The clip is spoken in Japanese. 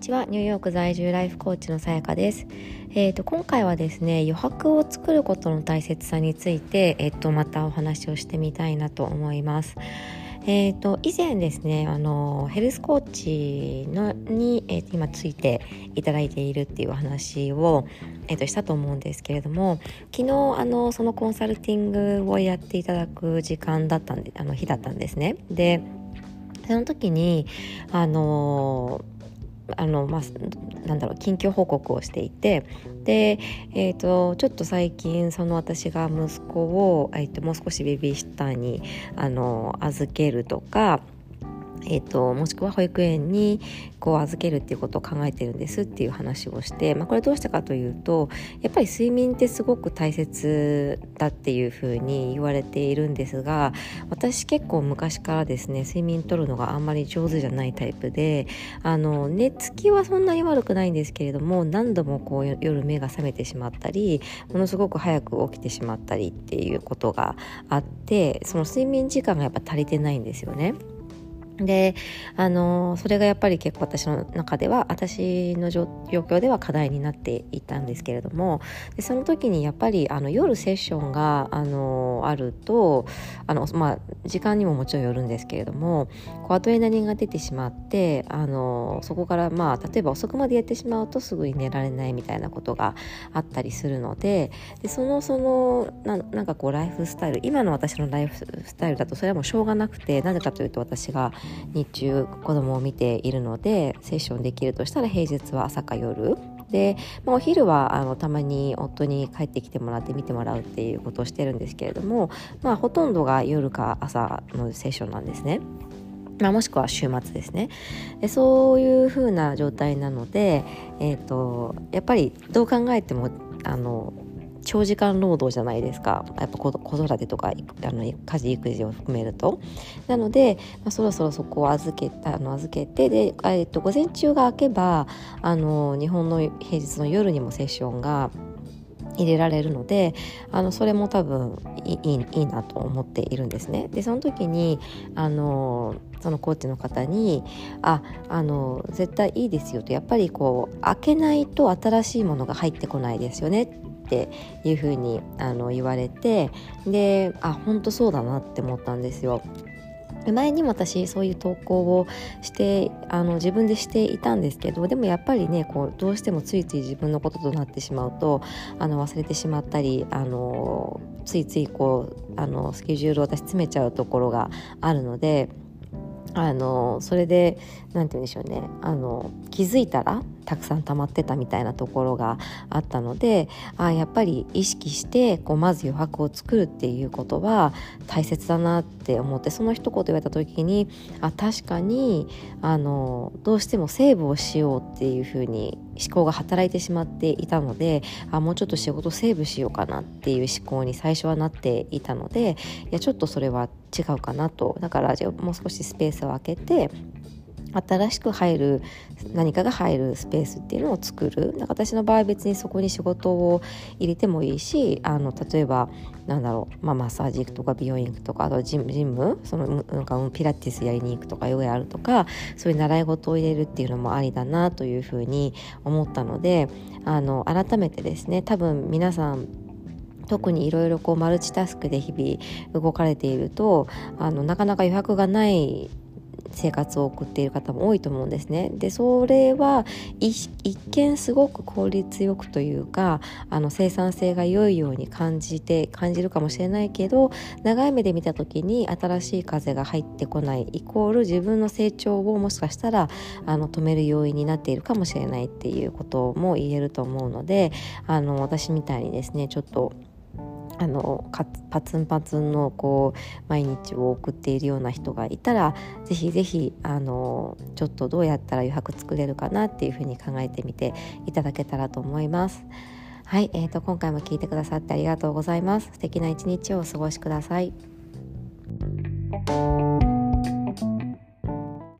ちは。ニューヨーク在住ライフコーチのさやかです、えーと、今回はですね余白を作ることの大切さについて、えーと、またお話をしてみたいなと思います。えーと、以前ですねあのヘルスコーチのに、えー、今ついていただいているっていう話を、えー、としたと思うんですけれども昨日あのそのコンサルティングをやっていただく時間だったんであの日だったんですね。でその時にあのあのまあ、なんだろう緊急報告をしていてで、えーと、ちょっと最近その私が息子を、えーともう少しベビーシッターにあの預けるとかえーと、もしくは保育園にこう預けるっていうことを考えてるんですっていう話をして、まあ、これどうしたかというとやっぱり睡眠ってすごく大切だっていうふうに言われているんですが私結構昔からですね睡眠とるのがあんまり上手じゃないタイプであの寝つきはそんなに悪くないんですけれども何度もこう夜目が覚めてしまったりものすごく早く起きてしまったりっていうことがあってその睡眠時間がやっぱ足りてないんですよね。であのそれがやっぱり結構私の中では私の状況では課題になっていたんですけれどもでその時にやっぱりあの夜セッションがあのあるとあの、まあ、時間にももちろんよるんですけれどもこうアドレーナリンが出てしまってあのそこからまあ例えば遅くまでやってしまうとすぐに寝られないみたいなことがあったりするのででそのそのななんかこうライフスタイル今の私のライフスタイルだとそれはもうしょうがなくてなぜかというと私が日中子供を見ているのでセッションできるとしたら平日は朝か夜で、まあ、お昼はあのたまに夫に帰ってきてもらって見てもらうっていうことをしてるんですけれども、まあ、ほとんどが夜か朝のセッションなんですね。まあ、もしくは週末ですねでそういう風な状態なので、えーとやっぱりどう考えてもあの長時間労働じゃないですか。やっぱ子育てとかあの家事育児を含めると。なので、まあ、そろそろそこを預けあの預けてで、えっと、午前中が明けばあの日本の平日の夜にもセッションが入れられるのであのそれも多分いいいいなと思っているんですね。でその時にあのそのコーチの方に「ああの絶対いいですよ」とやっぱりこう開けないと新しいものが入ってこないですよね。っていうふうにあの言われてであ本当そうだなって思ったんですよ。前にも私そういう投稿をしてあの自分でしていたんですけどでもやっぱりねこうどうしてもついつい自分のこととなってしまうとあの忘れてしまったりあのついついこうあのスケジュールを私詰めちゃうところがあるのであのそれで何て言うんでしょうねあの気づいたらたくさん溜まってたみたいなところがあったのであやっぱり意識してこうまず余白を作るっていうことは大切だなって思ってその一言言われた時にあ確かにあのどうしてもセーブをしようっていうふうに思考が働いてしまっていたのであもうちょっと仕事セーブしようかなっていう思考に最初はなっていたのでいやちょっとそれは違うかなと。だからもう少しスペースを空けて新しく入る何かが入るスペースっていうのを作る。なんか私の場合別にそこに仕事を入れてもいいしあの例えばなんだろう、まあ、マッサージ行くとか美容院行くとかあとジムジム？そのなんかピラティスやりに行くとかヨガやるとかそういう習い事を入れるっていうのもありだなというふうに思ったのであの改めてですね多分皆さん特にいろいろマルチタスクで日々動かれているとあのなかなか余白がない生活を送っている方も多いと思うんですね。でそれは一見すごく効率よくというかあの生産性が良いように感じて感じるかもしれないけど長い目で見た時に新しい風が入ってこないイコール自分の成長をもしかしたらあの止める要因になっているかもしれないっていうことも言えると思うのであの私みたいにですねちょっとあのパツンパツンのこう毎日を送っているような人がいたらぜひぜひあのちょっとどうやったら余白作れるかなっていうふうに考えてみていただけたらと思います。はい、えーと、今回も聞いてくださってありがとうございます。素敵な一日をお過ごしください。